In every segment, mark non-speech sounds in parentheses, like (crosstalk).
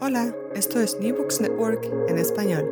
Hola, esto es New Books Network en español.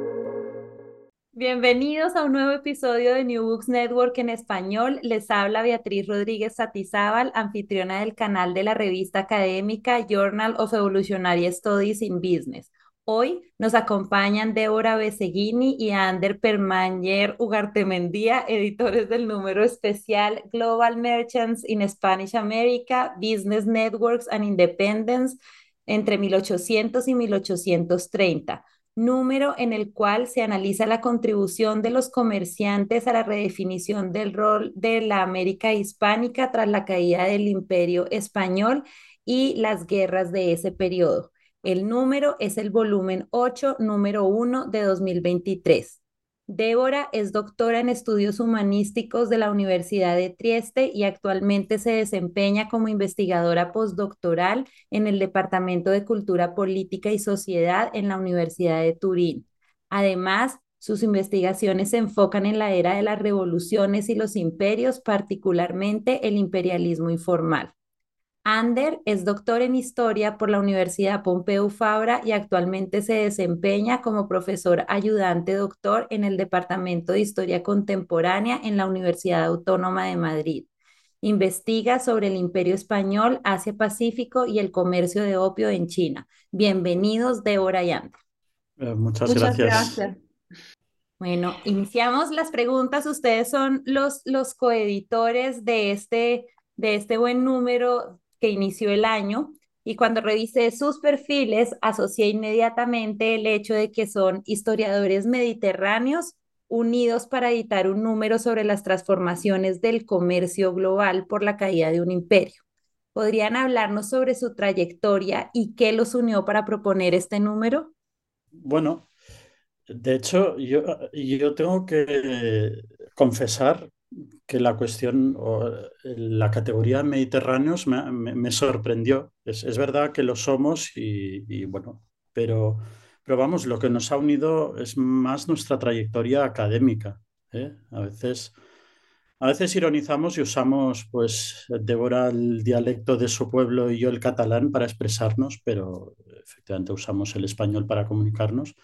Bienvenidos a un nuevo episodio de New Books Network en español. Les habla Beatriz Rodríguez Satizábal, anfitriona del canal de la revista académica Journal of Evolutionary Studies in Business. Hoy nos acompañan Débora Beseguini y Ander Permañer Ugartemendía, editores del número especial Global Merchants in Spanish America, Business Networks and Independence entre 1800 y 1830, número en el cual se analiza la contribución de los comerciantes a la redefinición del rol de la América hispánica tras la caída del imperio español y las guerras de ese periodo. El número es el volumen 8, número 1 de 2023. Débora es doctora en estudios humanísticos de la Universidad de Trieste y actualmente se desempeña como investigadora postdoctoral en el Departamento de Cultura Política y Sociedad en la Universidad de Turín. Además, sus investigaciones se enfocan en la era de las revoluciones y los imperios, particularmente el imperialismo informal. Ander es doctor en historia por la Universidad Pompeu Fabra y actualmente se desempeña como profesor ayudante doctor en el Departamento de Historia Contemporánea en la Universidad Autónoma de Madrid. Investiga sobre el Imperio Español, Asia-Pacífico y el comercio de opio en China. Bienvenidos, Débora y Ander. Eh, muchas, gracias. Bueno, iniciamos las preguntas. Ustedes son los, los coeditores de este, de este buen número que inició el año y cuando revisé sus perfiles asocié inmediatamente el hecho de que son historiadores mediterráneos unidos para editar un número sobre las transformaciones del comercio global por la caída de un imperio. ¿Podrían hablarnos sobre su trayectoria y qué los unió para proponer este número? Bueno, de hecho, yo, yo tengo que confesar que la cuestión o la categoría mediterráneos me, sorprendió. Es, verdad que lo somos y, bueno, pero, pero vamos, lo que nos ha unido es más nuestra trayectoria académica. ¿eh? A veces... A veces ironizamos y usamos, pues, Débora el dialecto de su pueblo y yo el catalán para expresarnos, pero efectivamente usamos el español para comunicarnos.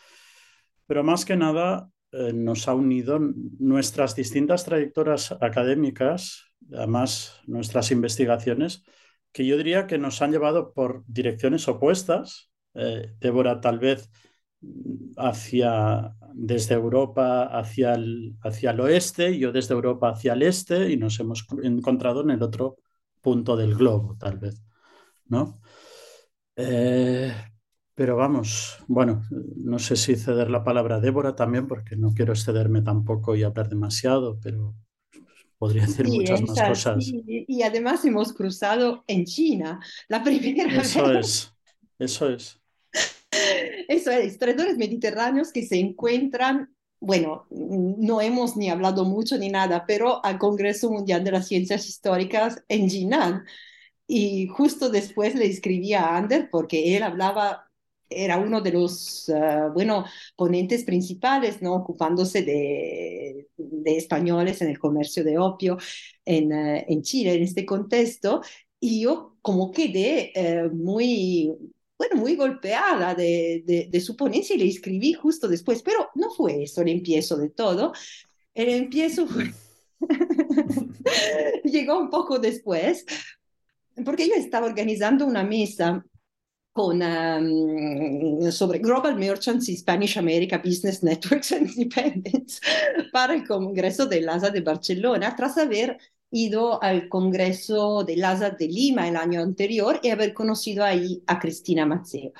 Pero más que nada, eh, nos ha unido nuestras distintas trayectorias académicas, además nuestras investigaciones, que yo diría que nos han llevado por direcciones opuestas. Eh, Débora tal vez hacia desde Europa hacia el, hacia el oeste, yo desde Europa hacia el este y nos hemos encontrado en el otro punto del globo, tal vez. ¿no? Eh, pero vamos, bueno, no sé si ceder la palabra a Débora también, porque no quiero excederme tampoco y hablar demasiado, pero podría decir muchas más cosas. Y además hemos cruzado en China, la primera (laughs) eso vez. Eso es, eso es. Eso es, historiadores mediterráneos que se encuentran, bueno, no hemos ni hablado mucho ni nada, pero al Congreso Mundial de las Ciencias Históricas en Jinan. Y justo después le escribí a Ander porque él hablaba era uno de los, uh, bueno, ponentes principales, ¿no? Ocupándose de, de, españoles en el comercio de opio en, uh, en, Chile, en este contexto, y yo como quedé uh, muy, bueno, muy golpeada de, de, de, su ponencia y le escribí justo después, pero no fue eso el empiezo de todo, el empiezo fue... (laughs) llegó un poco después, porque yo estaba organizando una mesa con, um, sobre Global Merchants y Spanish America Business Networks and Independence (laughs) para el Congreso del LASA de Barcelona, tras haber ido al Congreso del LASA de Lima el año anterior y haber conocido ahí a Cristina Mazzeo.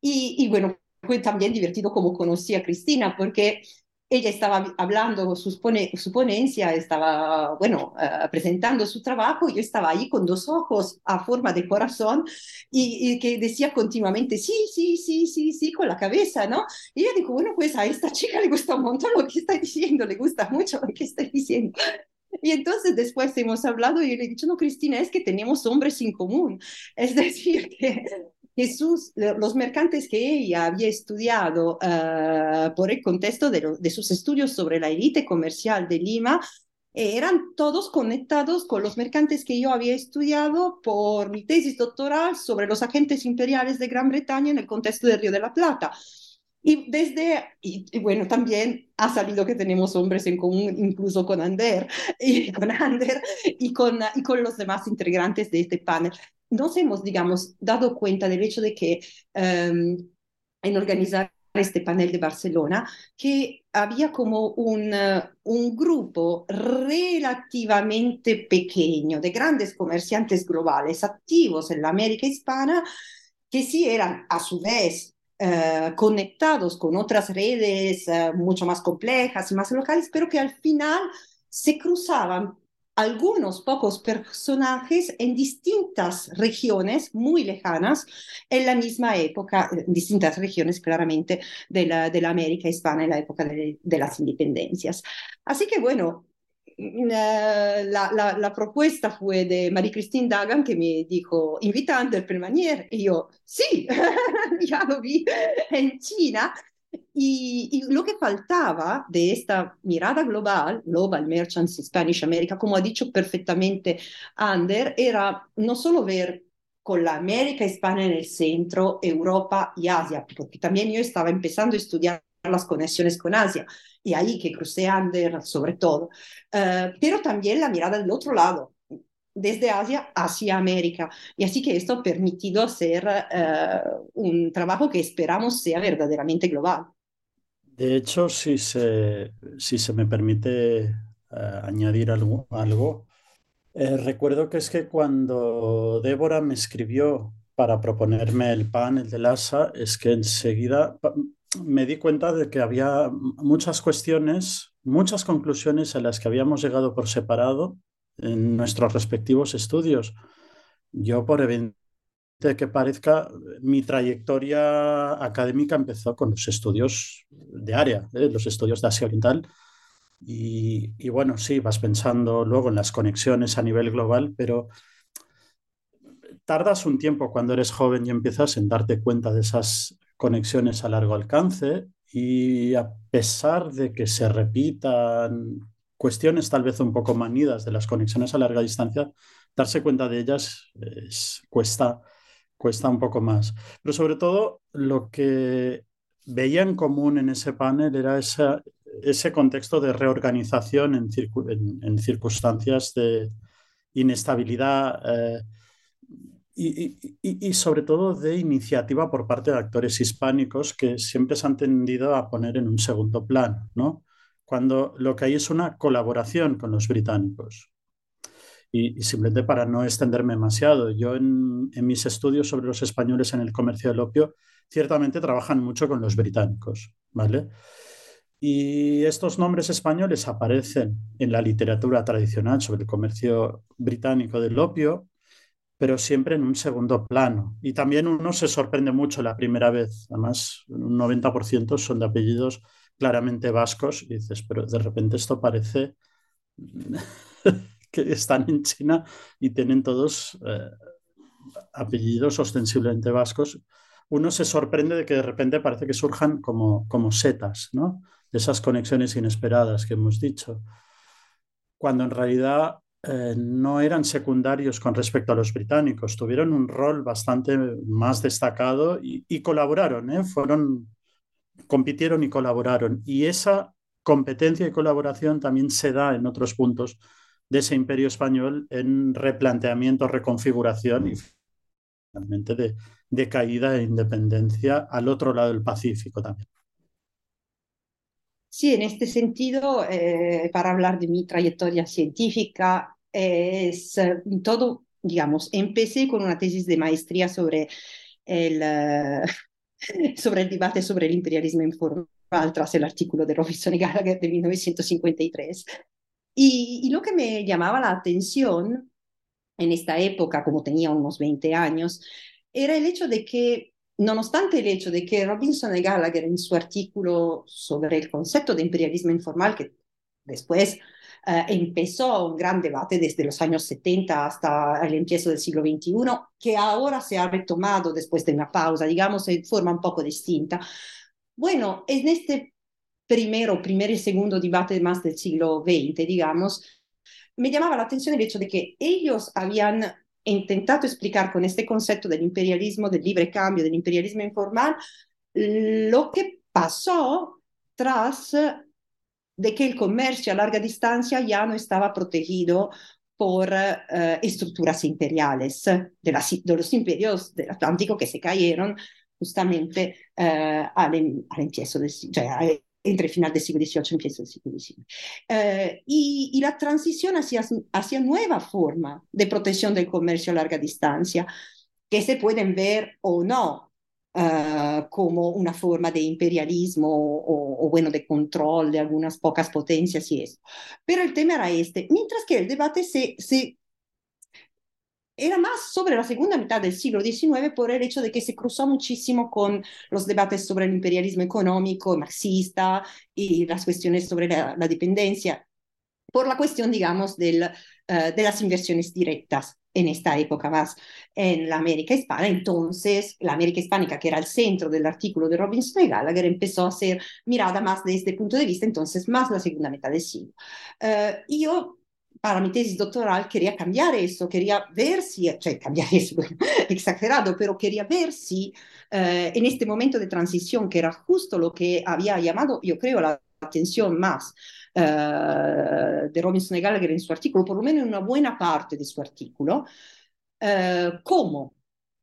Y bueno, fue también divertido como conocí a Cristina, porque ella estaba hablando su, su ponencia, estaba, bueno, uh, presentando su trabajo, yo estaba ahí con dos ojos a forma de corazón y, y, que decía continuamente, sí, sí, sí, sí, sí, con la cabeza, ¿no? Y yo digo, bueno, pues a esta chica le gusta un montón lo que está diciendo, le gusta mucho lo que está diciendo. Y entonces después hemos hablado y yo le he dicho, no, Cristina, es que tenemos hombres en común. Es (laughs) decir, que Jesús, los mercantes que ella había estudiado uh, por el contexto de, sus estudios sobre la élite comercial de Lima, eh, eran todos conectados con los mercantes que yo había estudiado por mi tesis doctoral sobre los agentes imperiales de Gran Bretaña en el contexto del Río de la Plata. Y desde, y, bueno, también ha salido que tenemos hombres en común, incluso con Ander, (laughs) y con Ander y con, y con los demás integrantes de este panel nos hemos, digamos, dado cuenta del hecho de que um, en organizar este panel de Barcelona, que había como un, uh, un grupo relativamente pequeño de grandes comerciantes globales activos en la América hispana, que sí eran a su vez Uh, conectados con otras redes uh, mucho más complejas y más locales, pero que al final se cruzaban algunos pocos personajes en distintas regiones muy lejanas en la misma época, en distintas regiones claramente de la, de la América hispana en la época de, de las independencias. Así que bueno, mm, eh, la, la, la, propuesta fue de Marie-Christine Dagan que me dijo, invitando el Permanier, y yo, sí, (laughs) ya lo vi en China, y, y, lo que faltaba de esta mirada global, Global Merchants Spanish America, como ha dicho perfectamente Ander, era no solo ver con la América hispana en el centro, Europa y Asia, porque también yo estaba empezando a estudiar las conexiones con Asia, y ahí que crucé Ander sobre todo, uh, pero también la mirada del otro lado, desde Asia hacia América. Y así que esto ha permitido hacer uh, un trabajo que esperamos sea verdaderamente global. De hecho, si se, si se me permite uh, añadir algo, algo eh, recuerdo que es que cuando Débora me escribió para proponerme el panel del ASA, es que enseguida me di cuenta de que había muchas cuestiones, muchas conclusiones a las que habíamos llegado por separado en nuestros respectivos estudios. Yo, por evidente que parezca, mi trayectoria académica empezó con los estudios de área, ¿eh? los estudios de Asia Oriental. Y, y, bueno, sí, vas pensando luego en las conexiones a nivel global, pero tardas un tiempo cuando eres joven y empiezas en darte cuenta de esas conexiones a largo alcance y a pesar de que se repitan cuestiones tal vez un poco manidas de las conexiones a larga distancia, darse cuenta de ellas es, cuesta, cuesta un poco más. Pero sobre todo lo que veía en común en ese panel era ese contexto de reorganización en, circunstancias de inestabilidad eh, y, y, y, sobre todo de iniciativa por parte de actores hispánicos que siempre se han tendido a poner en un segundo plano, ¿no? Cuando lo que hay es una colaboración con los británicos. Y, simplemente para no extenderme demasiado, yo en, en, mis estudios sobre los españoles en el comercio del opio, ciertamente trabajan mucho con los británicos, ¿vale? Y estos nombres españoles aparecen en la literatura tradicional sobre el comercio británico del opio, pero siempre en un segundo plano. Y también uno se sorprende mucho la primera vez, además un 90% son de apellidos claramente vascos y dices, pero de repente esto parece (laughs) que están en China y tienen todos eh, apellidos ostensiblemente vascos. Uno se sorprende de que de repente parece que surjan como, como setas, ¿no? De esas conexiones inesperadas que hemos dicho, cuando en realidad eh, no eran secundarios con respecto a los británicos, tuvieron un rol bastante más destacado y, colaboraron, ¿eh? fueron compitieron y colaboraron. Y esa competencia y colaboración también se da en otros puntos de ese imperio español en replanteamiento, reconfiguración y finalmente de, caída e independencia al otro lado del Pacífico también. Sí, en este sentido, eh, para hablar de mi trayectoria científica, es eh, todo, digamos, empecé con una tesis de maestría sobre el, uh, sobre el debate sobre el imperialismo informal tras el artículo de Robinson y Gallagher de 1953. Y, y, lo que me llamaba la atención en esta época, como tenía unos 20 años, era el hecho de que, nonostante el hecho de que Robinson y Gallagher en su artículo sobre el concepto de imperialismo informal, que después Uh, empezó un gran debate desde los años 70 hasta el empiezo del siglo XXI, que ahora se ha retomado después de una pausa, digamos, en forma un poco distinta. Bueno, en este primero, primer y segundo debate más del siglo XX, digamos, me llamaba la atención el hecho de que ellos habían intentato explicar con este concepto del imperialismo, del libre cambio, del imperialismo informal, lo que pasó tras de que el comercio a larga distancia ya no estaba protegido por uh, estructuras imperiales de, de, los imperios del Atlántico que se cayeron justamente uh, al, al, empiezo del, entre el final del siglo XVIII y empiezo del siglo XIX. Uh, y, y, la transición hacia, hacia nueva forma de protección del comercio a larga distancia, que se pueden ver o no Uh, como una forma de imperialismo o, o, bueno, de control de algunas pocas potencias y eso. Pero el tema era este, mientras que el debate se, se era más sobre la segunda mitad del siglo XIX por el hecho de que se cruzó muchísimo con los debates sobre el imperialismo económico marxista y las cuestiones sobre la, la dependencia, por la cuestión, digamos, del, uh, de las inversiones directas en esta época más en la América Hispana. Entonces, la América Hispánica, que era el centro del artículo de Robinson y Gallagher, empezó a ser mirada más desde este punto de vista, entonces más la segunda mitad del siglo. Uh, yo, para mi tesis doctoral, quería cambiar eso, quería ver si, cioè cambiar (laughs) eso, exagerado, pero quería ver si uh, en este momento de transición, que era justo lo que había llamado, yo creo, la atención más eh, de Robinson y Gallagher en su artículo, por lo menos en una buena parte de su artículo, eh, cómo,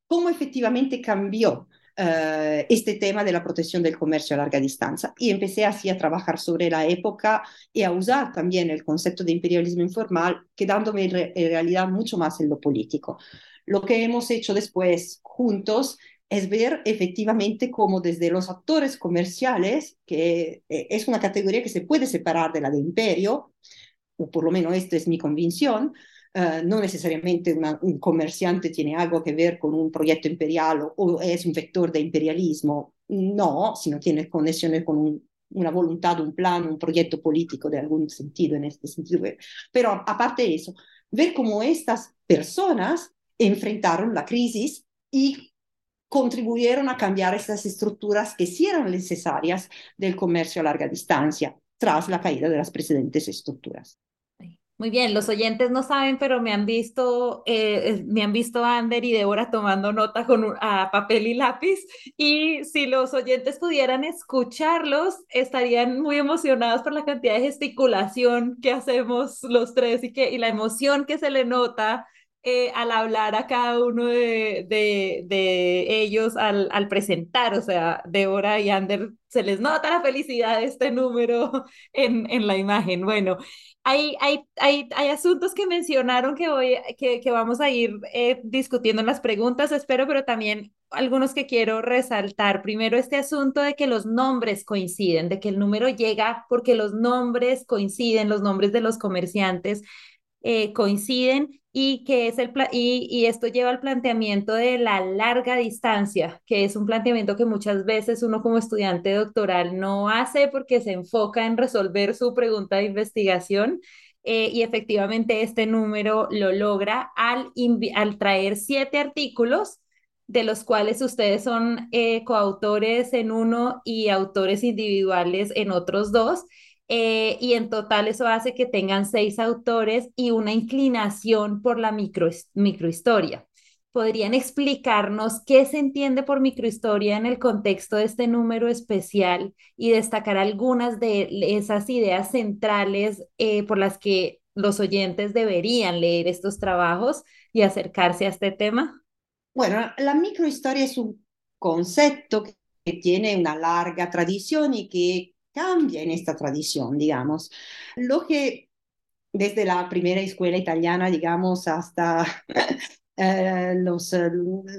cómo efectivamente cambió Uh, este tema de la protección del comercio a larga distancia. Y empecé así a trabajar sobre la época y a usar también el concepto de imperialismo informal, quedándome en realidad mucho más en lo político. Lo que hemos hecho después juntos es ver efectivamente cómo desde los actores comerciales, que eh, es una categoría que se puede separar de la de imperio, o por lo menos esta es mi convicción, uh, no necesariamente un comerciante tiene algo que ver con un proyecto imperial o, es un vector de imperialismo, no, sino tiene conexiones con un, una voluntad, un plan, un proyecto político de algún sentido en este sentido. Pero aparte de eso, ver cómo estas personas enfrentaron la crisis y contribuyeron a cambiar estas estructuras que sí eran necesarias del comercio a larga distancia tras la caída de las precedentes estructuras. Muy bien, los oyentes no saben, pero me han visto, eh, me han visto Ander y Débora tomando nota con a papel y lápiz. Y si los oyentes pudieran escucharlos, estarían muy emocionados por la cantidad de gesticulación que hacemos los tres y, que, y la emoción que se le nota eh, al hablar a cada uno de, de, ellos al, al, presentar, o sea, Débora y Ander, se les nota la felicidad de este número (laughs) en, en la imagen. Bueno, hay, hay, hay, hay asuntos que mencionaron que, voy, que, que vamos a ir eh, discutiendo en las preguntas, espero, pero también algunos que quiero resaltar. Primero, este asunto de que los nombres coinciden, de que el número llega porque los nombres coinciden, los nombres de los comerciantes eh, coinciden y que es el y, y, esto lleva al planteamiento de la larga distancia, que es un planteamiento que muchas veces uno como estudiante doctoral no hace porque se enfoca en resolver su pregunta de investigación. Eh, y efectivamente este número lo logra al, al traer siete artículos de los cuales ustedes son eh, coautores en uno y autores individuales en otros dos. Eh, y en total eso hace que tengan seis autores y una inclinación por la micro, microhistoria. ¿Podrían explicarnos qué se entiende por microhistoria en el contexto de este número especial y destacar algunas de esas ideas centrales eh, por las que los oyentes deberían leer estos trabajos y acercarse a este tema? Bueno, la microhistoria es un concepto que tiene una larga tradición y que cambia en esta tradición, digamos. Lo que desde la primera escuela italiana, digamos, hasta (laughs) los,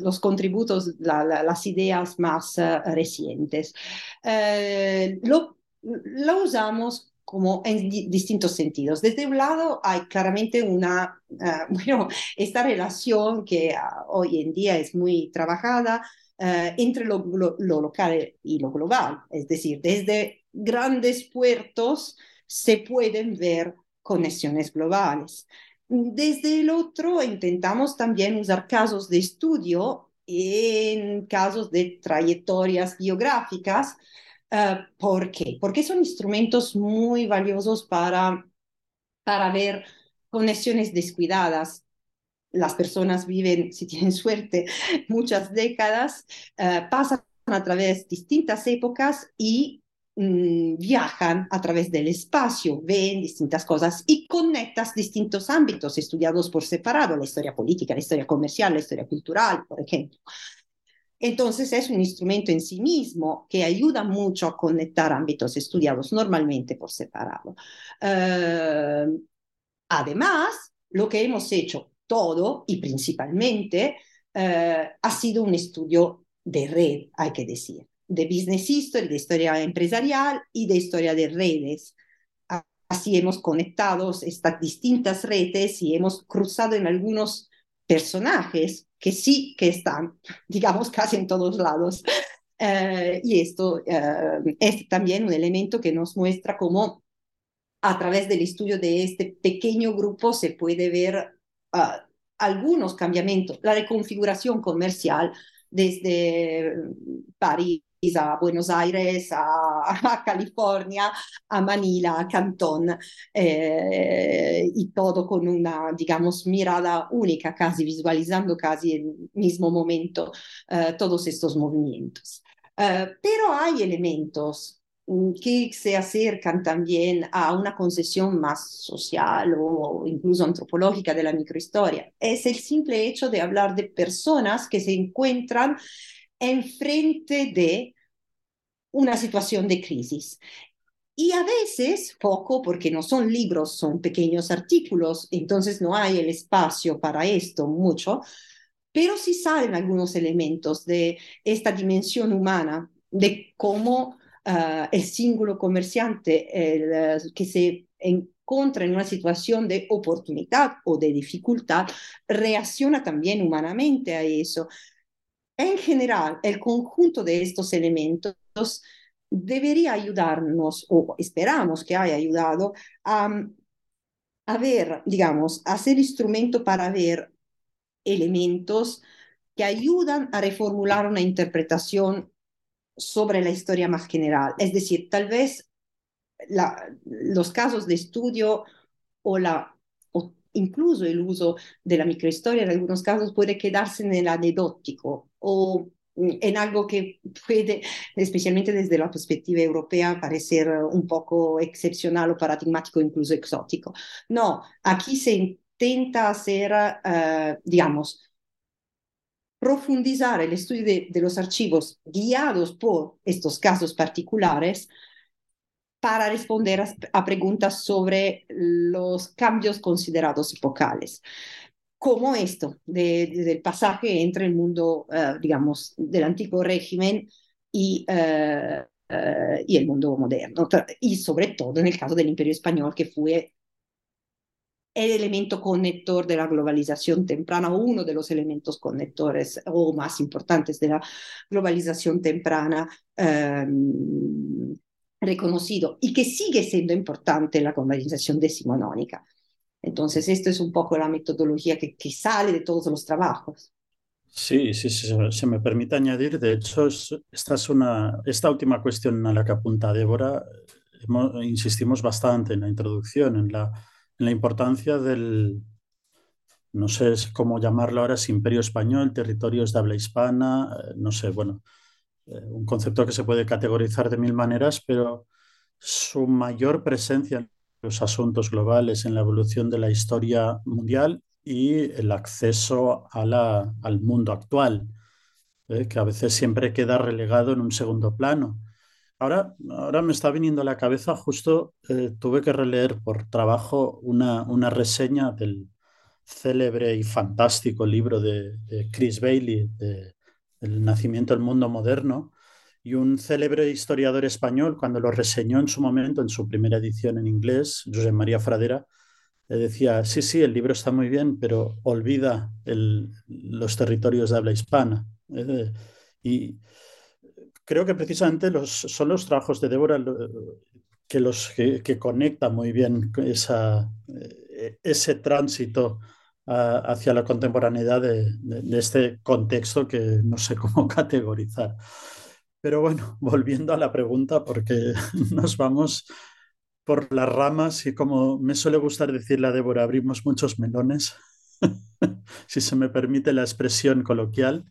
los, contributos, las ideas más recientes. lo, usamos como en distintos sentidos. Desde un lado hay claramente una, (laughs) uh, esta relación que uh, hoy en día es muy trabajada entre lo, local y lo global. Es decir, desde grandes puertos se pueden ver conexiones globales. Desde el otro intentamos también usar casos de estudio en casos de trayectorias biográficas Uh, ¿Por qué? Porque son instrumentos muy valiosos para, para ver conexiones descuidadas. Las personas viven, si tienen suerte, (laughs) muchas décadas, uh, pasan a través de distintas épocas y mm, viajan a través del espacio, ven distintas cosas y conectas distintos ámbitos estudiados por separado, la historia política, la historia comercial, la historia cultural, por ejemplo. Entonces es un instrumento en sí mismo que ayuda mucho a conectar ámbitos estudiados normalmente por separado. Uh, además, lo que hemos hecho todo y principalmente uh, ha sido un estudio de red, hay que decir, de business history, de historia empresarial y de historia de redes. Así hemos conectado estas distintas redes y hemos cruzado en algunos personajes que sí que están, (laughs) digamos, casi en todos lados. Uh, y esto uh, es también un elemento que nos muestra cómo a través del estudio de este pequeño grupo se puede ver uh, algunos cambiamientos, la reconfiguración comercial desde París a Buenos Aires, (laughs) a, California, a Manila, a Cantón, eh, y todo con una, digamos, mirada única, casi visualizando casi el mismo momento eh, todos estos movimientos. Eh, pero hay elementos mm, que se acercan también a una concesión más social o incluso antropológica de la microhistoria. Es el simple hecho de hablar de personas que se encuentran enfrente de una situación de crisis. Y a veces, poco, porque no son libros, son pequeños artículos, entonces no hay el espacio para esto mucho, pero sí salen algunos elementos de esta dimensión humana, de cómo uh, el símbolo comerciante uh, que se encuentra en una situación de oportunidad o de dificultad, reacciona también humanamente a eso. En general, el conjunto de estos elementos debería ayudarnos, o esperamos que haya ayudado, a, ver, digamos, a ser instrumento para ver elementos que ayudan a reformular una interpretación sobre la historia más general. Es decir, tal vez los casos de estudio o, la, incluso el uso de la microhistoria en algunos casos puede quedarse en el anecdótico o en algo que puede, especialmente desde la perspectiva europea, parecer un poco excepcional o paradigmático, incluso exótico. No, aquí se intenta hacer, uh, digamos, profundizar el estudio de, de, los archivos guiados por estos casos particulares para responder a, preguntas sobre los cambios considerados epocales como esto, de, de, del pasaje entre el mundo, uh, digamos, del antiguo régimen y, uh, y, el mundo moderno, y sobre todo en el caso del imperio español, que fue el elemento conector de la globalización temprana, uno de los elementos conectores o más importantes de la globalización temprana reconocido y que sigue siendo importante la globalización decimonónica. Entonces, esto es un poco la metodología que, que sale de todos los trabajos. Sí, sí, sí, se me permite añadir, de hecho, esta, es una, esta última cuestión a la que apunta Débora, hemos, insistimos bastante en la introducción, en la, en la importancia del, no sé cómo llamarlo ahora, es imperio español, territorios de habla hispana, eh, no sé, bueno, un concepto que se puede categorizar de mil maneras, pero su mayor presencia los asuntos globales en la evolución de la historia mundial y el acceso a al mundo actual, ¿eh? que a veces siempre queda relegado en un segundo plano. Ahora, ahora me está viniendo a la cabeza, justo eh, tuve que releer por trabajo una, una reseña del, célebre y fantástico libro de, Chris Bailey, de El nacimiento del mundo moderno, y un célebre historiador español, cuando lo reseñó en su momento, en su primera edición en inglés, José María Fradera, le decía, sí, sí, el libro está muy bien, pero olvida los territorios de habla hispana. Y creo que precisamente los, son los trabajos de Débora que, los, que, conectan muy bien esa, eh, ese tránsito hacia la contemporaneidad de, este contexto que no sé (laughs) cómo categorizar. Pero bueno, volviendo a la pregunta, porque (laughs) nos vamos por las ramas y como me suele gustar decirle a Débora, abrimos muchos melones, (laughs) si se me permite la expresión coloquial.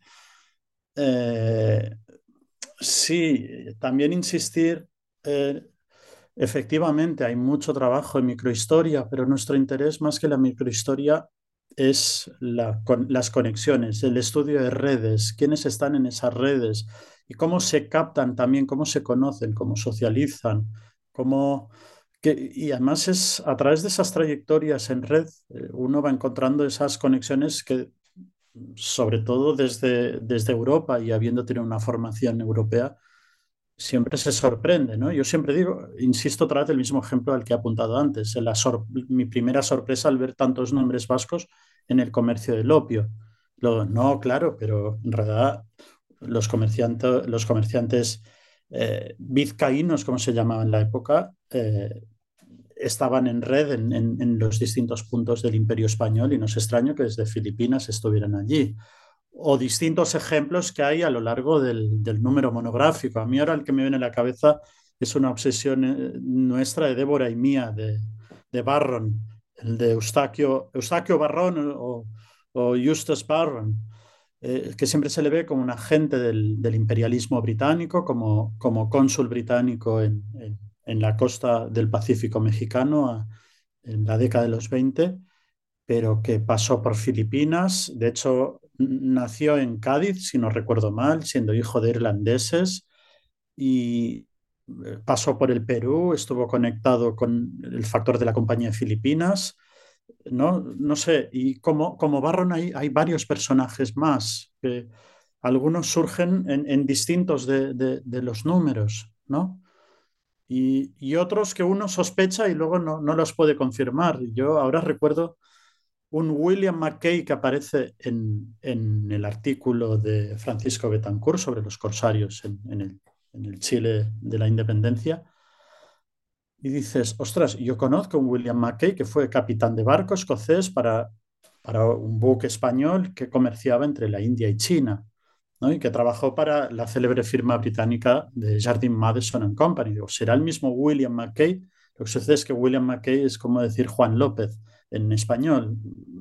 Eh, sí, también insistir, eh, efectivamente hay mucho trabajo en microhistoria, pero nuestro interés más que la microhistoria es las conexiones, el estudio de redes, quiénes están en esas redes y cómo se captan también, cómo se conocen, cómo socializan, cómo... y además es a través de esas trayectorias en red, eh, uno va encontrando esas conexiones que, sobre todo desde, desde Europa y habiendo tenido una formación europea, siempre se sorprende, ¿no? Yo siempre digo, insisto otra vez el mismo ejemplo al que he apuntado antes, mi primera sorpresa al ver tantos nombres vascos en el comercio del opio. no, claro, pero en realidad los comerciantes, los eh, vizcaínos, como se llamaba en la época, eh, estaban en red en, en, los distintos puntos del imperio español y no es extraño que desde Filipinas estuvieran allí o distintos ejemplos que hay a lo largo del, número monográfico. A mí ahora el que me viene a la cabeza es una obsesión eh, nuestra de Débora y mía, de, de Barron, el de Eustaquio, Eustaquio Barron o, o Justus Barron, eh, que siempre se le ve como un agente del, imperialismo británico, como, como cónsul británico en, en, la costa del Pacífico mexicano en la década de los 20 pero que pasó por Filipinas. De hecho, nació en Cádiz, si no recuerdo mal, siendo hijo de irlandeses y eh, pasó por el Perú, estuvo conectado con el factor de la compañía de Filipinas. No, no sé, y como, como Barron hay, hay varios personajes más, que algunos surgen en, distintos de, los números, ¿no? Y, y, otros que uno sospecha y luego no, no los puede confirmar. Yo ahora recuerdo un William McKay que aparece en, el artículo de Francisco Betancourt sobre los corsarios en, el, Chile de la independencia. Y dices, ostras, yo conozco a un William McKay que fue capitán de barco escocés para, para un buque español que comerciaba entre la India y China. y que trabajó para la célebre firma británica de Jardine Madison Company. Digo, ¿será el mismo William McKay? Lo que sucede es que William McKay es como decir Juan López en español.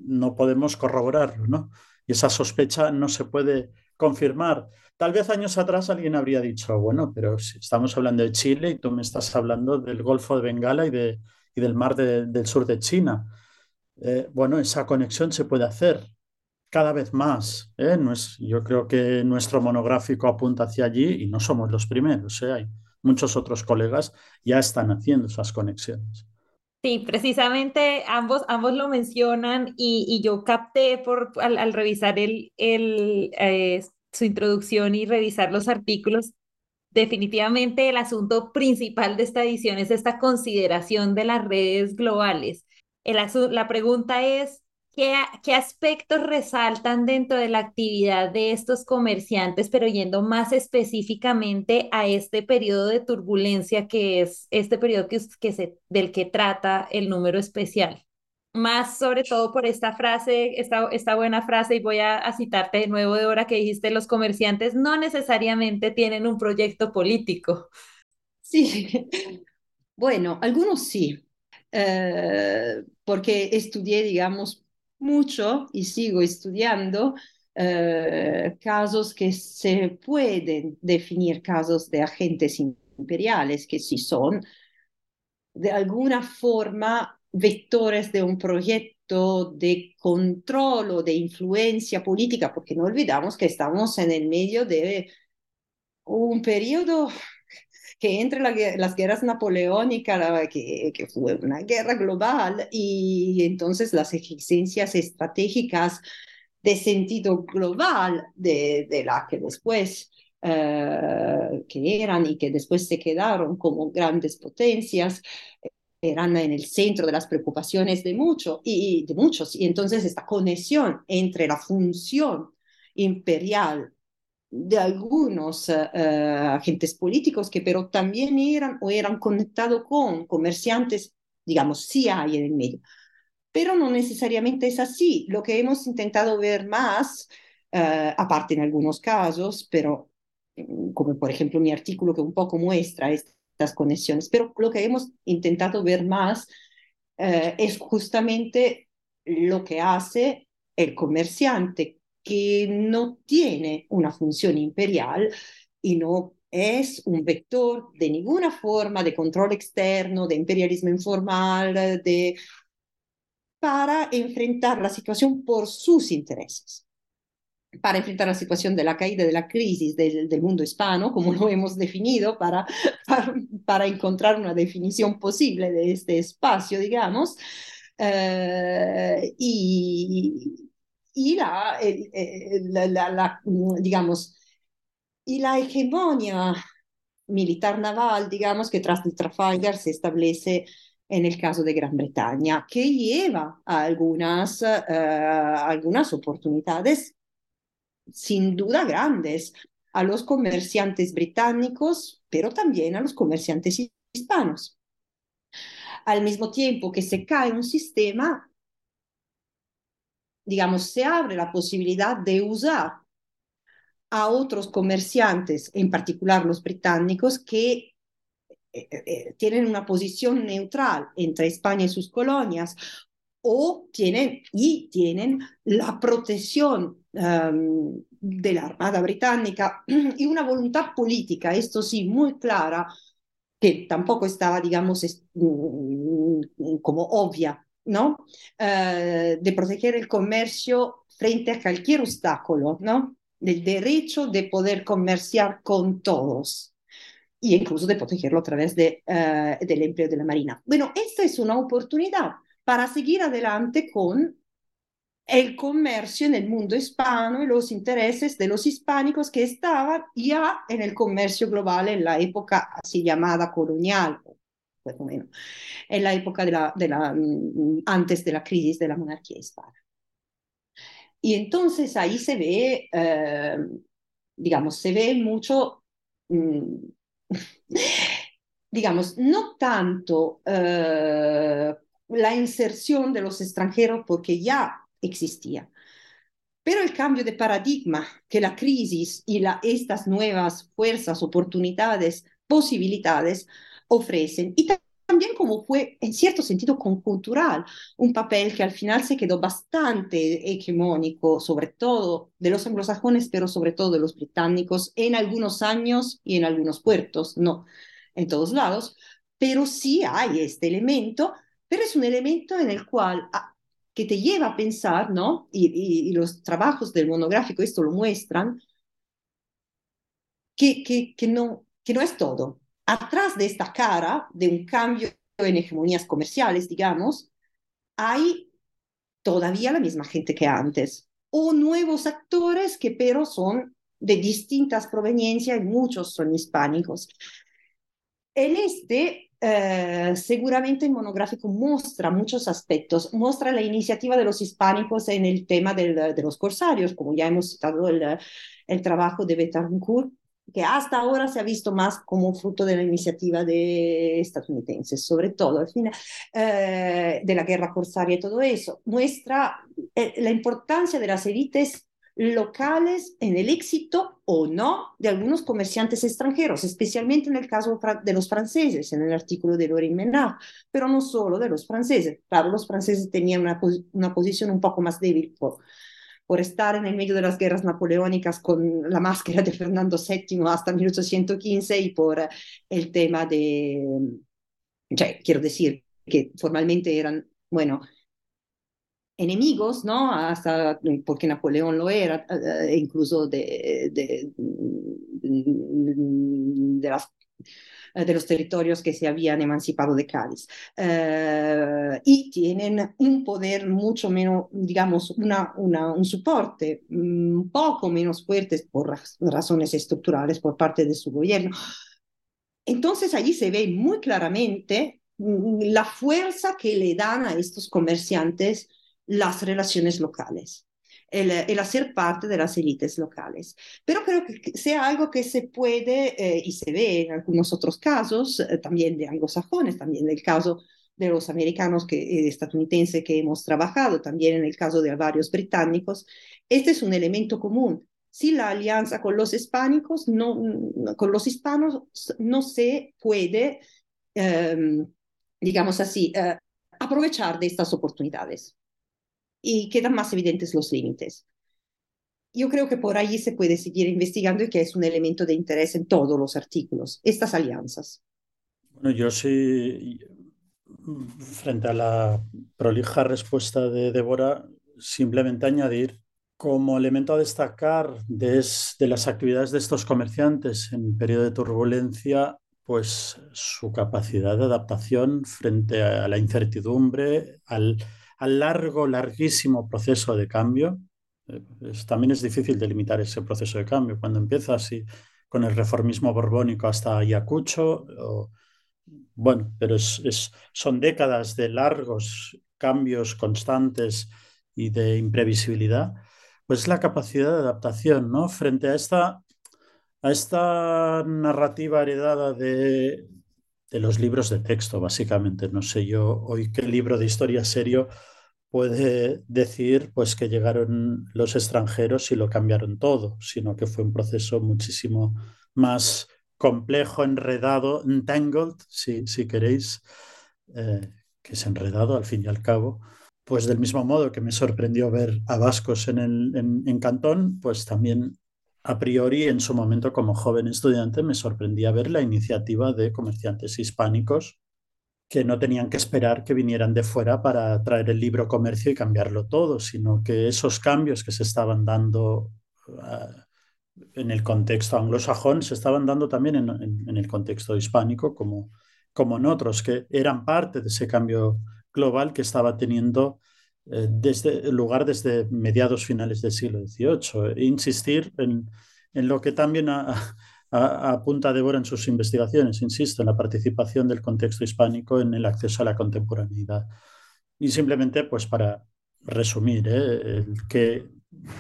No podemos corroborarlo, ¿no? Y esa sospecha no se puede confirmar. Tal vez años atrás alguien habría dicho, bueno, pero si estamos hablando de Chile y tú me estás hablando del Golfo de Bengala y, de, y del mar del sur de China. Eh, bueno, esa conexión se puede hacer cada vez más. ¿eh? No es, yo creo que nuestro monográfico apunta hacia allí y no somos los primeros. ¿eh? Hay muchos otros colegas ya están haciendo esas conexiones. Sí, precisamente ambos, ambos lo mencionan y, yo capté por, al, revisar el, el, eh, su introducción y revisar los artículos, definitivamente el asunto principal de esta edición es esta consideración de las redes globales. El la pregunta es, ¿Qué, aspectos resaltan dentro de la actividad de estos comerciantes, pero yendo más específicamente a este periodo de turbulencia que es este periodo que, que se, del que trata el número especial? Más sobre todo por esta frase, esta, esta buena frase, y voy a, a citarte de nuevo de hora que dijiste, los comerciantes no necesariamente tienen un proyecto político. Sí, bueno, algunos sí, eh, porque estudié, digamos, mucho y sigo estudiando eh, casos que se pueden definir casos de agentes imperiales, que sí son de alguna forma vectores de un proyecto de control o de influencia política, porque no olvidamos que estamos en el medio de un periodo que entre las guerras napoleónicas, que, fue una guerra global, y entonces las exigencias estratégicas de sentido global de, de la que después eh, que eran y que después se quedaron como grandes potencias, eran en el centro de las preocupaciones de, mucho, y, de muchos. Y entonces esta conexión entre la función imperial de algunos uh, agentes políticos que pero también eran o eran conectados con comerciantes, digamos, sí hay en el medio. Pero no necesariamente es así. Lo que hemos intentado ver más, uh, aparte en algunos casos, pero Mm, como por ejemplo mi artículo que un poco muestra estas conexiones, pero lo que hemos intentado ver más eh, es justamente lo que hace el comerciante que no tiene una función imperial y no es un vector de ninguna forma de control externo, de imperialismo informal, de para enfrentar la situación por sus intereses. Para enfrentar la situación de la caída de la crisis del, del mundo hispano, como lo hemos definido, para, para, para, encontrar una definición posible de este espacio, digamos, eh, y, y la, el, la, la, digamos, y la hegemonia militar naval, digamos, que tras el Trafalgar se establece en el caso de Gran Bretaña, que lleva algunas, uh, algunas oportunidades sin duda grandes a los comerciantes británicos, pero también a los comerciantes hispanos. Al mismo tiempo que se cae un sistema, digamos, se abre la posibilidad de usar a otros comerciantes, en particular los británicos, que eh, eh, tienen una posición neutral entre España y sus colonias o tienen y tienen la protección de la Armada Británica (clears throat) y una voluntad política, esto sí, muy clara, que tampoco estaba, digamos, mm, como obvia, ¿no? Uh, de proteger el comercio frente a cualquier obstáculo, ¿no? Del derecho de poder comerciar con todos y incluso de protegerlo a través de, uh, del empleo de la Marina. Bueno, esta es una oportunidad para seguir adelante con el comercio en el mundo hispano y los intereses de los hispánicos que estaban ya en el comercio global en la época así llamada colonial, pues en la época de la, mm, antes de la crisis de la monarquía hispana. Y entonces ahí se ve, eh, digamos, se ve mucho, mm, (laughs) digamos, no tanto eh, la inserción de los extranjeros porque ya existía. Pero el cambio de paradigma que la crisis y estas nuevas fuerzas, oportunidades, posibilidades ofrecen y también como fue en cierto sentido conjuntural, un papel que al final se quedó bastante hegemónico, sobre todo de los anglosajones, pero sobre todo de los británicos en algunos años y en algunos puertos, no en todos lados, pero sí hay este elemento pero es un elemento en el cual ah, que te lleva a pensar, ¿no? Y, y, los trabajos del monográfico esto lo muestran, que, que, que, no, que no es todo. Atrás de esta cara de un cambio en hegemonías comerciales, digamos, hay todavía la misma gente que antes, o nuevos actores que pero son de distintas proveniencias y muchos son hispánicos. En este eh, seguramente el monográfico muestra muchos aspectos, muestra la iniciativa de los hispánicos en el tema del, de los corsarios, como ya hemos citado el, el trabajo de Betancourt, que hasta ahora se ha visto más como fruto de la iniciativa de estadounidenses, sobre todo al final eh, de la guerra corsaria y todo eso, muestra eh, la importancia de las élites locales en el éxito o no de algunos comerciantes extranjeros, especialmente en el caso de los franceses, en el artículo de Lorin Menard, pero no solo de los franceses. Claro, los franceses tenían una, una posición un poco más débil por, por estar en el medio de las guerras napoleónicas con la máscara de Fernando VII hasta 1815 y por el tema de, quiero decir, que formalmente eran, bueno, enemigos, ¿no? Hasta porque Napoleón lo era, eh, incluso de, las de los territorios que se habían emancipado de Cádiz. y tienen un poder mucho menos, digamos, una, una, un soporte un poco menos fuerte por razones estructurales por parte de su gobierno. Entonces allí se ve muy claramente la fuerza que le dan a estos comerciantes las relaciones locales. El, hacer parte de las élites locales. Pero creo que sea algo que se puede eh, y se ve en algunos otros casos, eh, también de anglosajones, también del caso de los americanos que, eh, estadounidenses que hemos trabajado, también en el caso de varios británicos. Este es un elemento común. Si la alianza con los hispánicos, no, con los hispanos, no se puede em, digamos así, eh, aprovechar de estas oportunidades. Y quedan más evidentes los límites. Yo creo que por ahí se puede seguir investigando y que es un elemento de interés en todos los artículos, estas alianzas. Bueno, yo sí, frente a la prolija respuesta de Débora, simplemente añadir como elemento a destacar de, de las actividades de estos comerciantes en periodo de turbulencia pues su capacidad de adaptación frente a la incertidumbre, al, largo, larguísimo proceso de cambio. Eh, también es difícil delimitar ese proceso de cambio. Cuando empieza así con el reformismo borbónico hasta Ayacucho, bueno, pero es, son décadas de largos cambios constantes y de imprevisibilidad, pues la capacidad de adaptación, ¿no? Frente a esta a esta narrativa heredada de, los libros de texto, básicamente. No sé yo hoy qué libro de historia serio puede decir pues que llegaron los extranjeros y lo cambiaron todo, sino que fue un proceso muchísimo más complejo, enredado, entangled, si, si queréis, eh, que es enredado al fin y al cabo. Pues del mismo modo que me sorprendió ver a vascos en, el, en Cantón, pues también a priori, en su momento como joven estudiante, me sorprendía ver la iniciativa de comerciantes hispánicos que no tenían que esperar que vinieran de fuera para traer el libro comercio y cambiarlo todo, sino que esos cambios que se estaban dando ah, en el contexto anglosajón se estaban dando también en, el contexto hispánico, como, como en otros, que eran parte de ese cambio global que estaba teniendo desde el lugar desde mediados finales del siglo XVIII. E insistir en, en, lo que también apunta Débora en sus investigaciones, insisto, en la participación del contexto hispánico en el acceso a la contemporaneidad. Y simplemente, pues para resumir, ¿eh? que,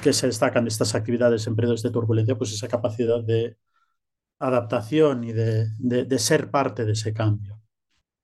que se destacan estas actividades en periodos de turbulencia, pues esa capacidad de adaptación y de, de ser parte de ese cambio.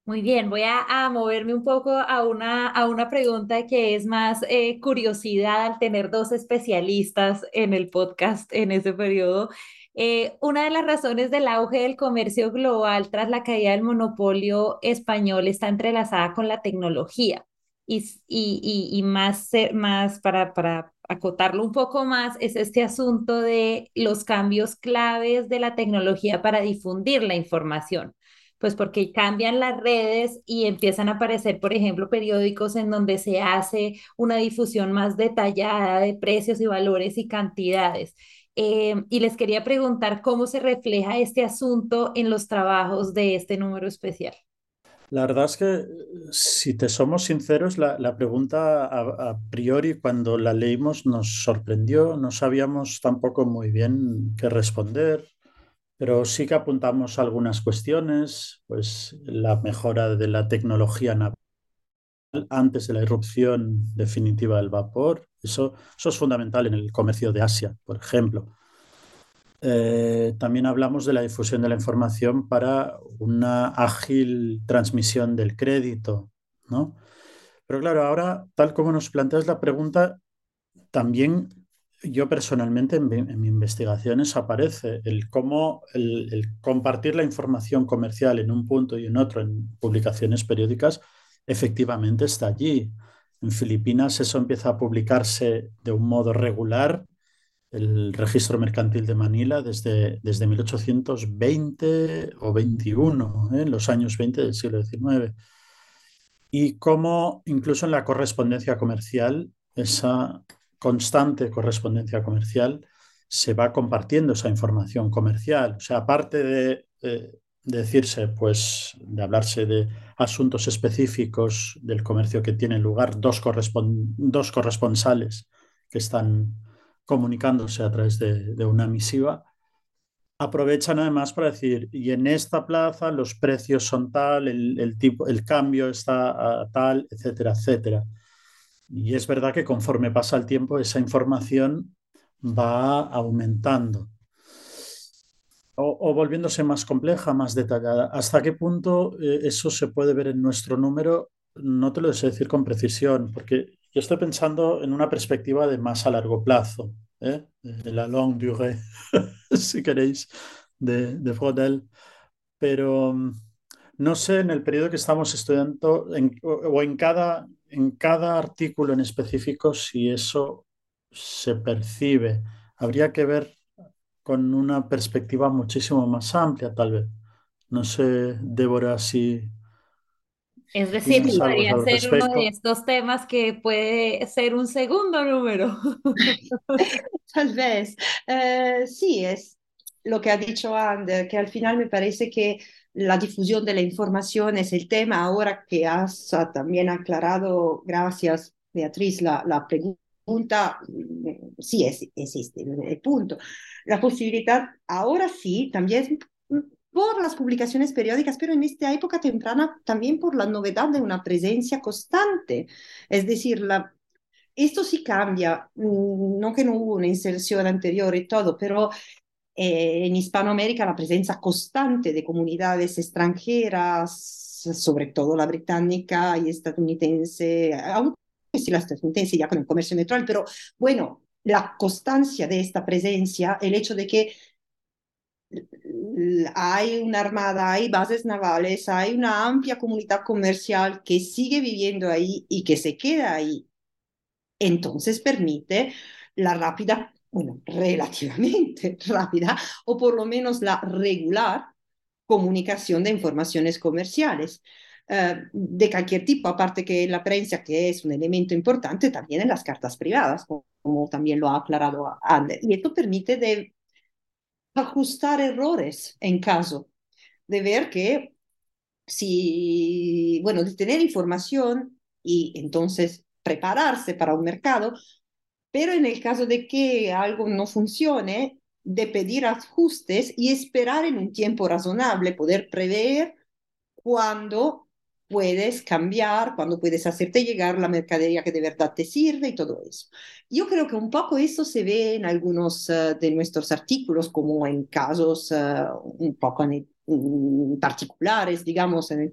Muy bien, voy a, moverme un poco a una, a una pregunta que es más eh, curiosidad al tener dos especialistas en el podcast en ese periodo. Eh, una de las razones del auge del comercio global tras la caída del monopolio español está entrelazada con la tecnología. Y, y, y, más, más para, para acotarlo un poco más, es este asunto de los cambios claves de la tecnología para difundir la información pues porque cambian las redes y empiezan a aparecer, por ejemplo, periódicos en donde se hace una difusión más detallada de precios y valores y cantidades. Eh, y les quería preguntar cómo se refleja este asunto en los trabajos de este número especial. La verdad es que, si te somos sinceros, la, pregunta a, priori cuando la leímos nos sorprendió, no sabíamos tampoco muy bien qué responder pero sí que apuntamos algunas cuestiones, pues la mejora de la tecnología naval antes de la irrupción definitiva del vapor. Eso, eso es fundamental en el comercio de Asia, por ejemplo. Eh, también hablamos de la difusión de la información para una ágil transmisión del crédito, ¿no? Pero claro, ahora, tal como nos planteas la pregunta, también yo personalmente en, mi investigaciones aparece el cómo el, compartir la información comercial en un punto y en otro en publicaciones periódicas efectivamente está allí. En Filipinas eso empieza a publicarse de un modo regular, el registro mercantil de Manila desde, desde 1820 o 21, ¿eh? en los años 20 del siglo XIX. Y cómo incluso en la correspondencia comercial esa constante correspondencia comercial, se va compartiendo esa información comercial. O sea, aparte de decirse, pues, de hablarse de asuntos específicos del comercio que tiene lugar, dos, dos corresponsales que están comunicándose a través de, una misiva, aprovechan además para decir, y en esta plaza los precios son tal, el tipo, el cambio está tal, etcétera, etcétera. Y es verdad que conforme pasa el tiempo, esa información va aumentando o, volviéndose más compleja, más detallada. ¿Hasta qué punto eh, eso se puede ver en nuestro número? No te lo sé decir con precisión, porque yo estoy pensando en una perspectiva de más a largo plazo, ¿eh? de la longue durée, (laughs) si queréis, de, de Frodel. Pero mm, no sé en el periodo que estamos estudiando o en cada, en cada artículo en específico si eso se percibe. Habría que ver con una perspectiva muchísimo más amplia, tal vez. No sé, Débora, si... Es decir, podría ser uno de estos temas que puede ser un segundo número. (laughs) tal vez. Eh, sí, es lo que ha dicho Ander, que al final me parece que la difusión de la información es el tema ahora que has también aclarado, gracias Beatriz, la, pregunta, mm, sí existe el punto la posibilidad, ahora sí, también por las publicaciones periódicas, pero en esta época temprana también por la novedad de una presencia constante. Es decir, la, esto sí cambia, mm, no que no hubo una inserción anterior y todo, pero eh, en Hispanoamérica la presencia constante de comunidades extranjeras, sobre todo la británica y estadounidense, aunque sí la estadounidense ya con el comercio neutral, pero bueno, la constancia de esta presencia, el hecho de que hay una armada, hay bases navales, hay una amplia comunidad comercial que sigue viviendo ahí y que se queda ahí. Entonces permite la rápida, bueno, relativamente (laughs) rápida, o por lo menos la regular comunicación de informaciones comerciales. Eh, de cualquier tipo, aparte que la prensa, que es un elemento importante, también en las cartas privadas, como, también lo ha aclarado Ander. Y esto permite de ajustar errores en caso de ver que si, bueno, de tener información y entonces prepararse para un mercado, pero en el caso de que algo no funcione, de pedir ajustes y esperar en un tiempo razonable, poder prever cuándo puedes cambiar, cuando puedes hacerte llegar la mercadería que de verdad te sirve y todo eso. Yo creo que un poco eso se ve en algunos uh, de nuestros artículos, como en casos uh, un poco en, en particulares, digamos, en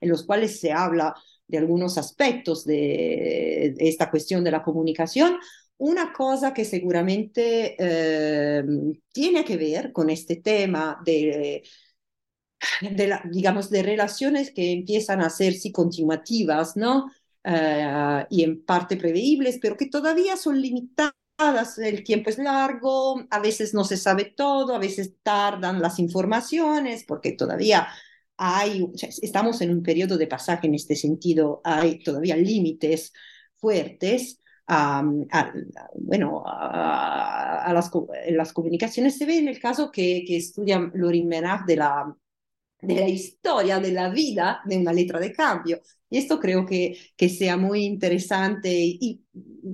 los cuales se habla de algunos aspectos de, esta cuestión de la comunicación. Una cosa que seguramente eh, tiene que ver con este tema de de digamos, de relaciones que empiezan a hacerse continuativas, ¿no? Uh, y en parte preveíbles, pero que todavía son limitadas. El tiempo es largo, a veces no se sabe todo, a veces tardan las informaciones, porque todavía hay, o sea, estamos en un periodo de pasaje en este sentido, hay todavía límites fuertes. Um, a, bueno, a, a, las, las comunicaciones se ve en el caso que, que estudia Lorin de la de la historia, de la vida de una letra de cambio. Y esto creo que, que sea muy interesante y,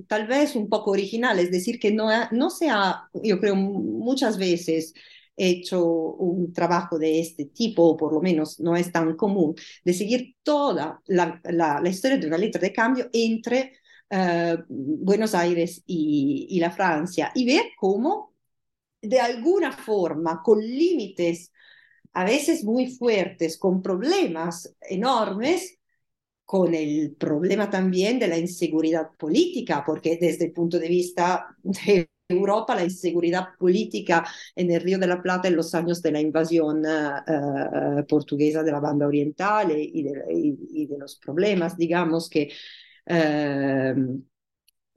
tal vez un poco original, es decir, que no, no se ha, yo creo, muchas veces hecho un trabajo de este tipo, o por lo menos no es tan común, de seguir toda la, historia de una letra de cambio entre uh, Buenos Aires y, y la Francia y ver cómo de alguna forma, con límites a veces muy fuertes, con problemas enormes, con el problema también de la inseguridad política, porque desde el punto de vista de Europa, la inseguridad política en el Río de la Plata en los años de la invasión uh, portuguesa de la banda oriental y de, los problemas, digamos, que uh,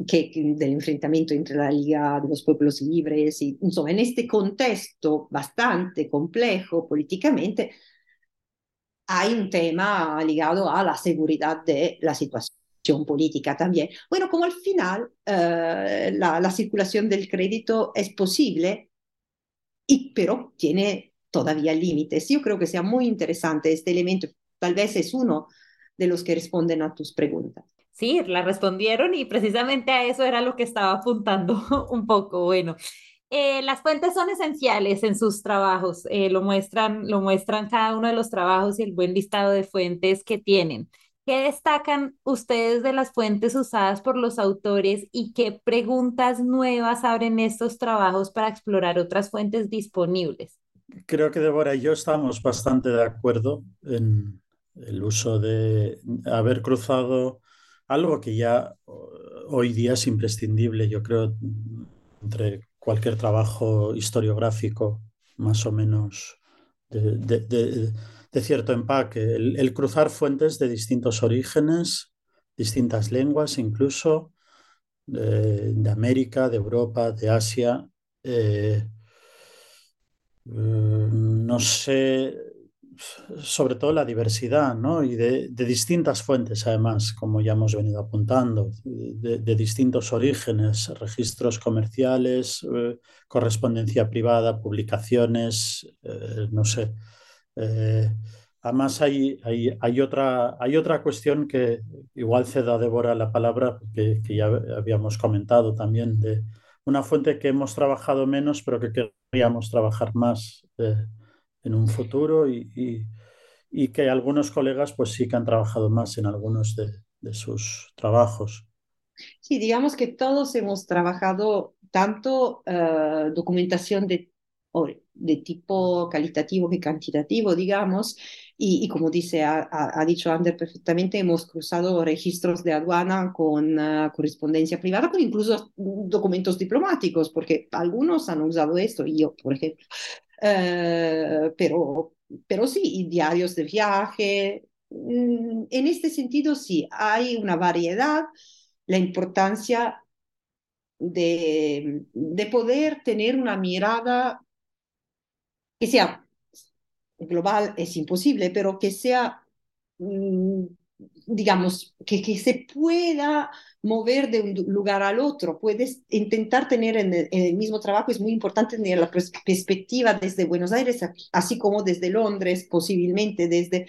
que, del enfrentamiento entre la Liga de los Pueblos Libres, y, en este contexto bastante complejo políticamente, hay un tema ligado a la seguridad de la situación política también. Bueno, como al final uh, la, la, circulación del crédito es posible, y, pero tiene todavía límites. Yo creo que sea muy interesante este elemento, tal vez es uno de los que responden a tus preguntas. Sí, la respondieron y precisamente a eso era lo que estaba apuntando (laughs) un poco. Bueno, eh, las fuentes son esenciales en sus trabajos, eh, lo, muestran, lo muestran cada uno de los trabajos y el buen listado de fuentes que tienen. ¿Qué destacan ustedes de las fuentes usadas por los autores y qué preguntas nuevas abren estos trabajos para explorar otras fuentes disponibles? Creo que Débora y yo estamos bastante de acuerdo en el uso de haber cruzado algo que ya hoy día es imprescindible, yo creo, entre cualquier trabajo historiográfico más o menos de, cierto empaque, el, cruzar fuentes de distintos orígenes, distintas lenguas incluso, de, América, de Europa, de Asia. Eh, eh, no sé, sobre todo la diversidad, ¿no? Y de, distintas fuentes, además, como ya hemos venido apuntando, de, distintos orígenes, registros comerciales, eh, correspondencia privada, publicaciones, eh, no sé. Eh, además, hay, hay, otra, hay otra cuestión que igual cedo a Débora la palabra, que, que ya habíamos comentado también, de una fuente que hemos trabajado menos, pero que queríamos trabajar más en un futuro y, y, que algunos colegas pues sí que han trabajado más en algunos de, de sus trabajos. Sí, digamos que todos hemos trabajado tanto uh, documentación de, de tipo calitativo que cuantitativo, digamos, y, y como dice, ha, ha, dicho Ander perfectamente, hemos cruzado registros de aduana con uh, correspondencia privada, con incluso documentos diplomáticos, porque algunos han usado esto, y yo, por ejemplo, eh, pero, pero sí, diarios de viaje. Mm, en este sentido, sí, hay una variedad, la importancia de, de poder tener una mirada que sea global, es imposible, pero que sea mm, digamos, que, que, se pueda mover de un lugar al otro. Puedes intentar tener en el, mismo trabajo, es muy importante tener la perspectiva desde Buenos Aires, así como desde Londres, posiblemente desde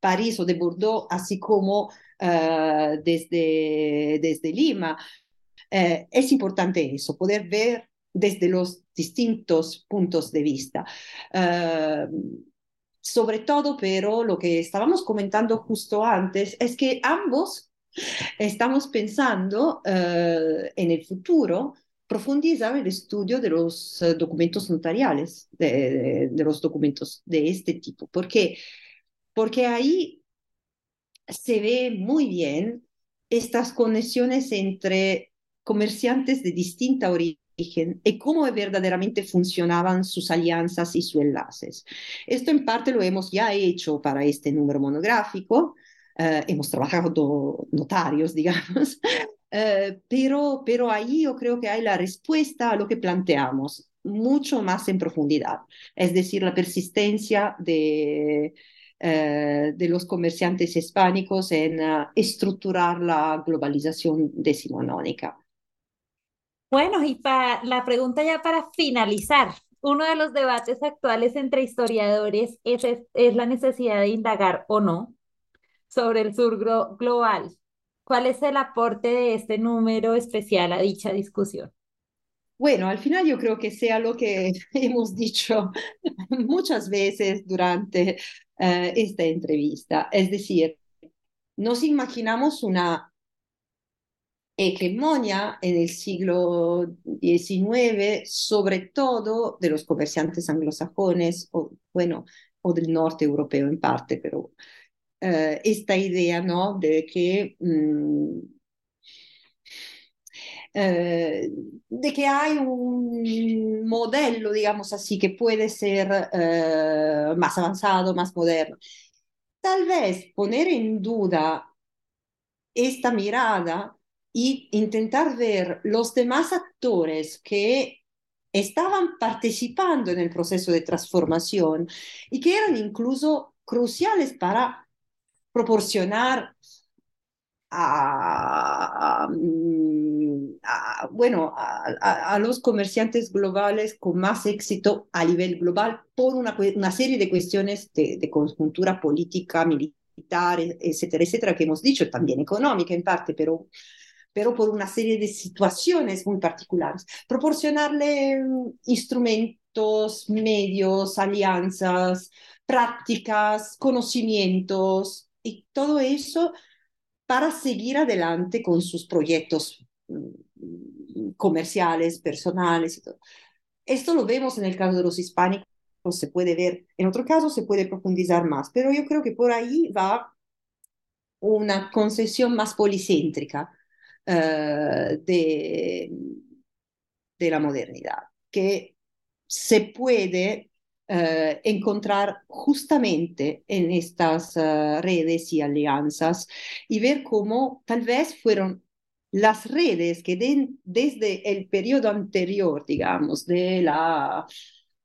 París o de Bordeaux, así como uh, desde, desde Lima. Uh, es importante eso, poder ver desde los distintos puntos de vista. Uh, sobre todo, pero lo que estábamos comentando justo antes es que ambos estamos pensando uh, en el futuro profundizar el estudio de los uh, documentos notariales, de, de, los documentos de este tipo. ¿Por qué? Porque ahí se ve muy bien estas conexiones entre comerciantes de distinta origen y cómo verdaderamente funcionaban sus alianzas y sus enlaces. Esto en parte lo hemos ya hecho para este número monográfico, uh, hemos trabajado notarios, (laughs) digamos, uh, pero, pero ahí yo creo que hay la respuesta a lo que planteamos mucho más en profundidad, es decir, la persistencia de, uh, de los comerciantes hispánicos en estructurar la globalización decimonónica. Bueno, y para la pregunta ya para finalizar, uno de los debates actuales entre historiadores es, es, la necesidad de indagar o no sobre el sur global. ¿Cuál es el aporte de este número especial a dicha discusión? Bueno, al final yo creo que sea lo que (laughs) hemos dicho (laughs) muchas veces durante uh, esta entrevista. Es decir, nos imaginamos una hegemonia en el siglo XIX, sobre todo de los comerciantes anglosajones, o bueno, o del norte europeo en parte, pero uh, esta idea. De que... Um, uh, de que hay un modelo, digamos así, que puede ser uh, más avanzado, más moderno. Tal vez poner en duda esta mirada y intentar ver los demás actores que estaban participando en el proceso de transformación y que eran incluso cruciales para proporcionar a, mm, bueno, a, los comerciantes globales con más éxito a nivel global por una, una serie de cuestiones de, de conjuntura política, militar, etcétera, etcétera, que hemos dicho, también económica en parte, pero pero por una serie de situaciones muy particulares. Proporcionarle mm, instrumentos, medios, alianzas, prácticas, conocimientos y todo eso para seguir adelante con sus proyectos mm, comerciales, personales. Y todo. Esto lo vemos en el caso de los hispánicos, se puede ver, en otro caso se puede profundizar más, pero yo creo que por ahí va una concesión más policéntrica de, de la modernidad, que se puede eh, encontrar justamente en estas eh, redes y alianzas y ver cómo tal vez fueron las redes que desde el periodo anterior, digamos, de la,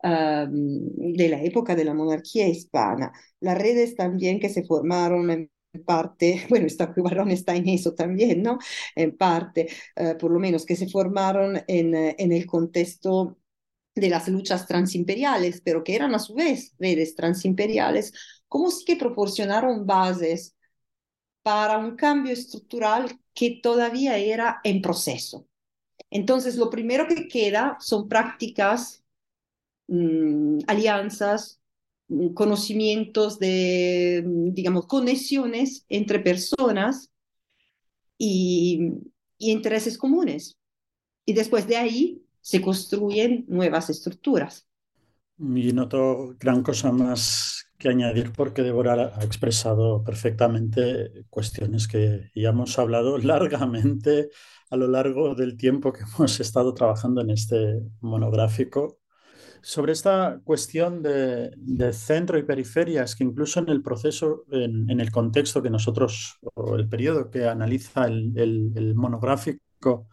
ehm, de la época de la monarquía hispana, las redes también que se formaron en parte, (laughs) bueno, esta (laughs) Varón está en eso también, ¿no? En parte, eh, por lo menos, que se formaron en, en el contexto de las luchas transimperiales, pero que eran a su vez redes transimperiales, como sí que proporcionaron bases para un cambio estructural que todavía era en proceso. Entonces, lo primero que queda son prácticas, mm, alianzas, conocimientos de, digamos, conexiones entre personas y, y intereses comunes. Y después de ahí se construyen nuevas estructuras. Y noto gran cosa más que añadir porque Débora ha expresado perfectamente cuestiones que ya hemos hablado (laughs) largamente a lo largo del tiempo que hemos estado trabajando en este monográfico. Sobre esta cuestión de, centro y periferia, es que incluso en el proceso, en, el contexto que nosotros, o el periodo que analiza el, monográfico,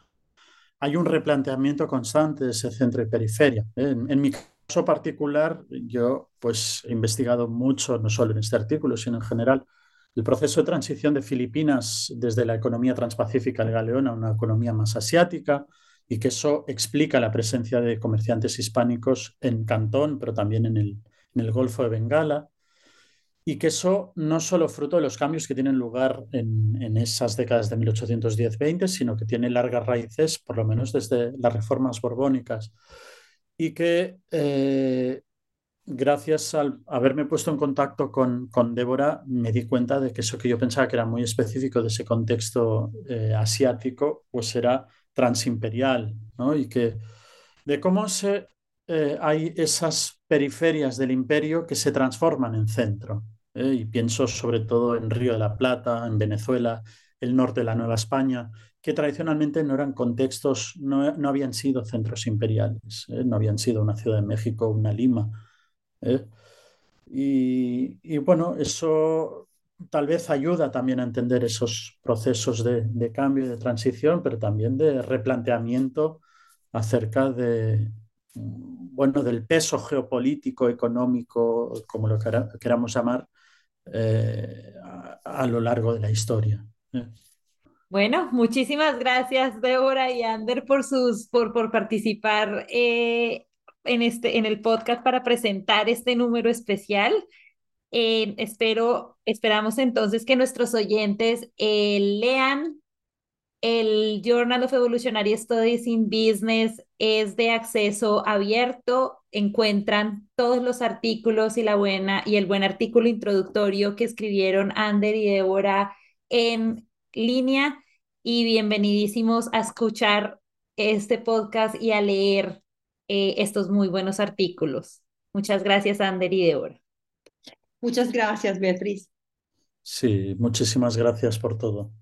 hay un replanteamiento constante de ese centro y periferia. En, mi caso particular, yo pues, he investigado mucho, no solo en este artículo, sino en general, el proceso de transición de Filipinas desde la economía transpacífica del Galeón a una economía más asiática y que eso explica la presencia de comerciantes hispánicos en Cantón, pero también en el, en el Golfo de Bengala y que eso no solo fruto de los cambios que tienen lugar en, esas décadas de 1810-20, sino que tiene largas raíces, por lo menos desde las reformas borbónicas, y que eh, gracias al haberme puesto en contacto con, con, Débora, me di cuenta de que eso que yo pensaba que era muy específico de ese contexto eh, asiático, pues era transimperial, ¿no? y que de cómo se, eh, hay esas periferias del imperio que se transforman en centro. ¿eh? y pienso sobre todo en Río de la Plata, en Venezuela, el norte de la Nueva España, que tradicionalmente no eran contextos, no, no habían sido centros imperiales, ¿eh? no habían sido una Ciudad de México, una Lima. Y, y, bueno, eso tal vez ayuda también a entender esos procesos de, de cambio y de transición, pero también de replanteamiento acerca de, bueno, del peso geopolítico, económico, como lo queramos llamar, eh, a, lo largo de la historia. ¿eh? Bueno, muchísimas gracias Débora y Ander por, sus, por, por participar eh, en, este, en el podcast para presentar este número especial. Espero, esperamos entonces que nuestros oyentes lean el Journal of Evolutionary Studies in Business es de acceso abierto. Encuentran todos los artículos y la buena y el buen artículo introductorio que escribieron Ander y Débora en línea. Y bienvenidísimos a escuchar este podcast y a leer eh, estos muy buenos artículos. Muchas gracias, Ander y Débora. Muchas gracias, Beatriz. Sí, muchísimas gracias por todo.